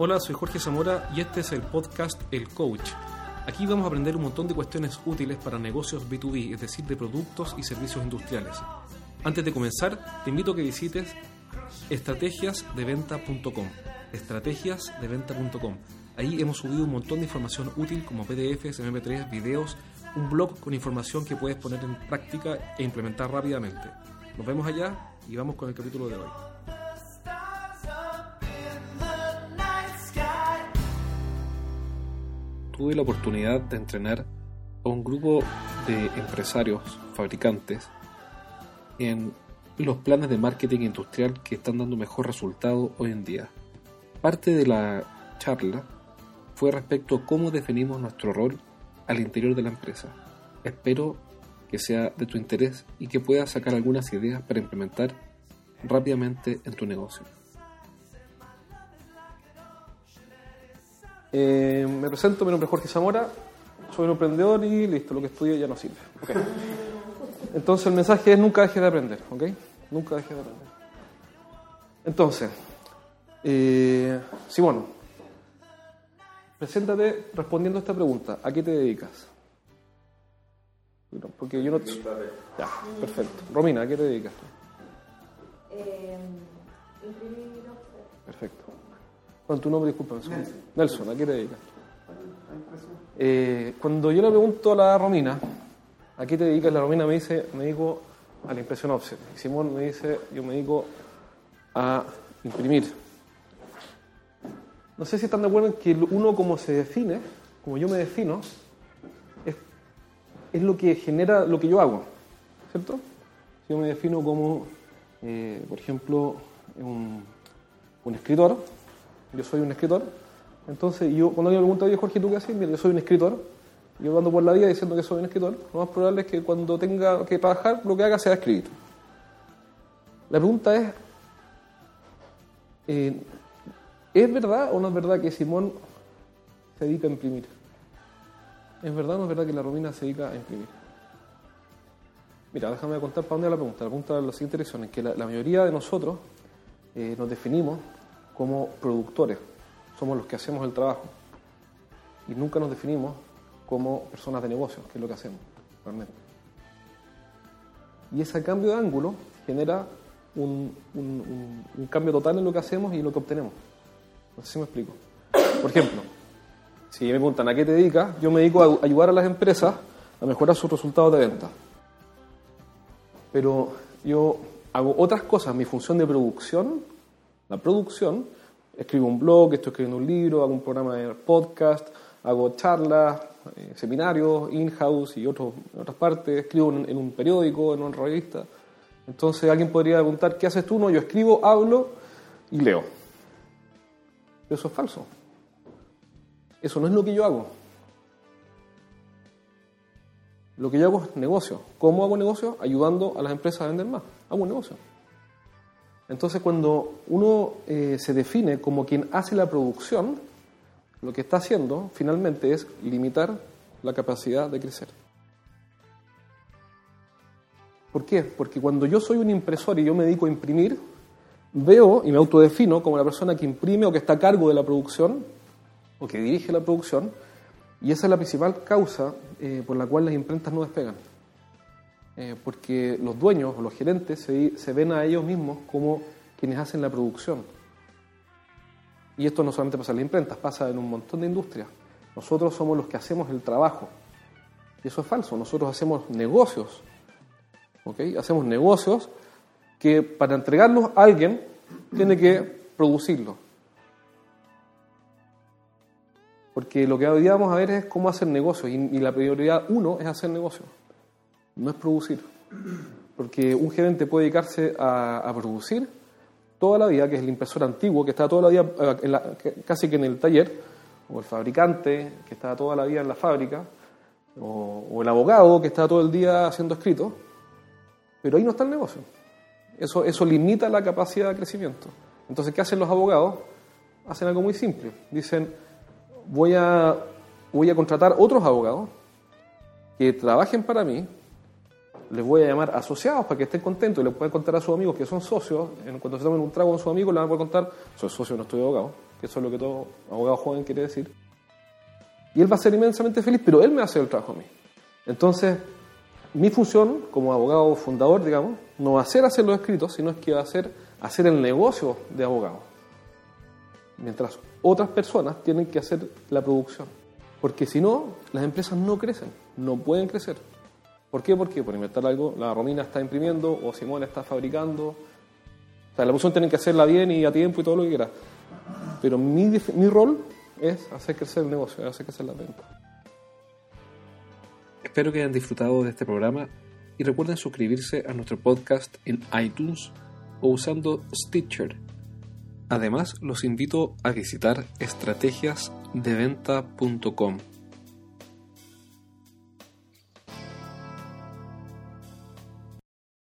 Hola, soy Jorge Zamora y este es el podcast El Coach. Aquí vamos a aprender un montón de cuestiones útiles para negocios B2B, es decir, de productos y servicios industriales. Antes de comenzar, te invito a que visites estrategiasdeventa.com. Estrategiasdeventa.com. Ahí hemos subido un montón de información útil como PDFs, MP3, videos, un blog con información que puedes poner en práctica e implementar rápidamente. Nos vemos allá y vamos con el capítulo de hoy. Tuve la oportunidad de entrenar a un grupo de empresarios, fabricantes, en los planes de marketing industrial que están dando mejor resultado hoy en día. Parte de la charla fue respecto a cómo definimos nuestro rol al interior de la empresa. Espero que sea de tu interés y que puedas sacar algunas ideas para implementar rápidamente en tu negocio. Eh, me presento, mi nombre es Jorge Zamora, soy un emprendedor y listo, lo que estudio ya no sirve. Okay. Entonces el mensaje es nunca dejes de aprender, ¿ok? Nunca dejes de aprender. Entonces, eh, Simón, preséntate respondiendo a esta pregunta. ¿A qué te dedicas? Porque yo no... Ya, perfecto. Romina, ¿a qué te dedicas? Eh, Perfecto. ¿Cuál es tu nombre? Disculpa. Nelson. Nelson, ¿a qué te dedicas? Eh, cuando yo le pregunto a la Romina, ¿a qué te dedicas? La Romina me dice, me dedico a la impresión offset. Y Simón me dice, yo me dedico a imprimir. No sé si están de acuerdo en que uno como se define, como yo me defino, es, es lo que genera lo que yo hago, ¿cierto? Si yo me defino como, eh, por ejemplo, un, un escritor, yo soy un escritor, entonces yo cuando alguien me pregunta, oye Jorge, ¿tú qué haces? Mira, yo soy un escritor, yo ando por la vida diciendo que soy un escritor, lo más probable es que cuando tenga que trabajar, lo que haga sea escribir. La pregunta es, eh, ¿es verdad o no es verdad que Simón se dedica a imprimir? ¿Es verdad o no es verdad que la Romina se dedica a imprimir? Mira, déjame contar para dónde va la pregunta. La pregunta es la siguiente dirección, es que la, la mayoría de nosotros eh, nos definimos como productores, somos los que hacemos el trabajo y nunca nos definimos como personas de negocios, que es lo que hacemos realmente. Y ese cambio de ángulo genera un, cambio total en lo que hacemos y en lo que obtenemos. No me explico. Por ejemplo, si me preguntan a qué te dedicas, yo me dedico a ayudar a las empresas a mejorar sus resultados de venta. Pero yo hago otras cosas, mi función de producción, la producción, escribo un blog, estoy escribiendo un libro, hago un programa de podcast, hago charlas, eh, seminarios, in-house y otros, en otras partes, escribo en, un periódico, en una revista. Entonces alguien podría preguntar, ¿qué haces tú? No, yo escribo, hablo y leo. Pero eso es falso. Eso no es lo que yo hago. Lo que yo hago es negocio. ¿Cómo hago negocio? Ayudando a las empresas a vender más. Hago un negocio. Entonces, cuando uno eh, se define como quien hace la producción, lo que está haciendo finalmente es limitar la capacidad de crecer. ¿Por qué? Porque cuando yo soy un impresor y yo me dedico a imprimir, veo y me autodefino como la persona que imprime o que está a cargo de la producción o que dirige la producción, y esa es la principal causa eh, por la cual las imprentas no despegan. Eh, porque los dueños o los gerentes se, ven a ellos mismos como quienes hacen la producción. Y esto no solamente pasa en las imprentas, pasa en un montón de industrias. Nosotros somos los que hacemos el trabajo. Y eso es falso. Nosotros hacemos negocios. ¿ok? Hacemos negocios que para entregarlos a alguien tiene que producirlo. Porque lo que hoy día vamos a ver es cómo hacer negocios. Y, y la prioridad uno es hacer negocios, no es producir. Porque un gerente puede dedicarse a, producir toda la vida, que es el impresor antiguo, que está toda la vida en la, casi que en el taller, o el fabricante, que está toda la vida en la fábrica, o, o, el abogado, que está todo el día haciendo escritos, pero ahí no está el negocio. Eso, eso limita la capacidad de crecimiento. Entonces, ¿qué hacen los abogados? Hacen algo muy simple. Dicen, voy a, voy a contratar otros abogados que trabajen para mí, les voy a llamar asociados para que estén contentos y les pueden contar a sus amigos que son socios, cuando se tomen un trago con sus amigos, les van a poder contar, soy socio, no estoy abogado, que eso es lo que todo abogado joven quiere decir. Y él va a ser inmensamente feliz, pero él me hacer el trabajo a mí. Entonces, mi función como abogado fundador, digamos, no va a ser hacer los escritos, sino es que va a ser hacer el negocio de abogado. Mientras otras personas tienen que hacer la producción. Porque si no, las empresas no crecen, no pueden crecer. ¿Por qué? Porque por inventar algo, la Romina está imprimiendo o Simón está fabricando. O sea, la producción tienen que hacerla bien y a tiempo y todo lo que quiera. Pero mi, mi rol es hacer crecer el negocio, hacer crecer la venta. Espero que hayan disfrutado de este programa y recuerden suscribirse a nuestro podcast en iTunes o usando Stitcher. Además, los invito a visitar estrategiasdeventa.com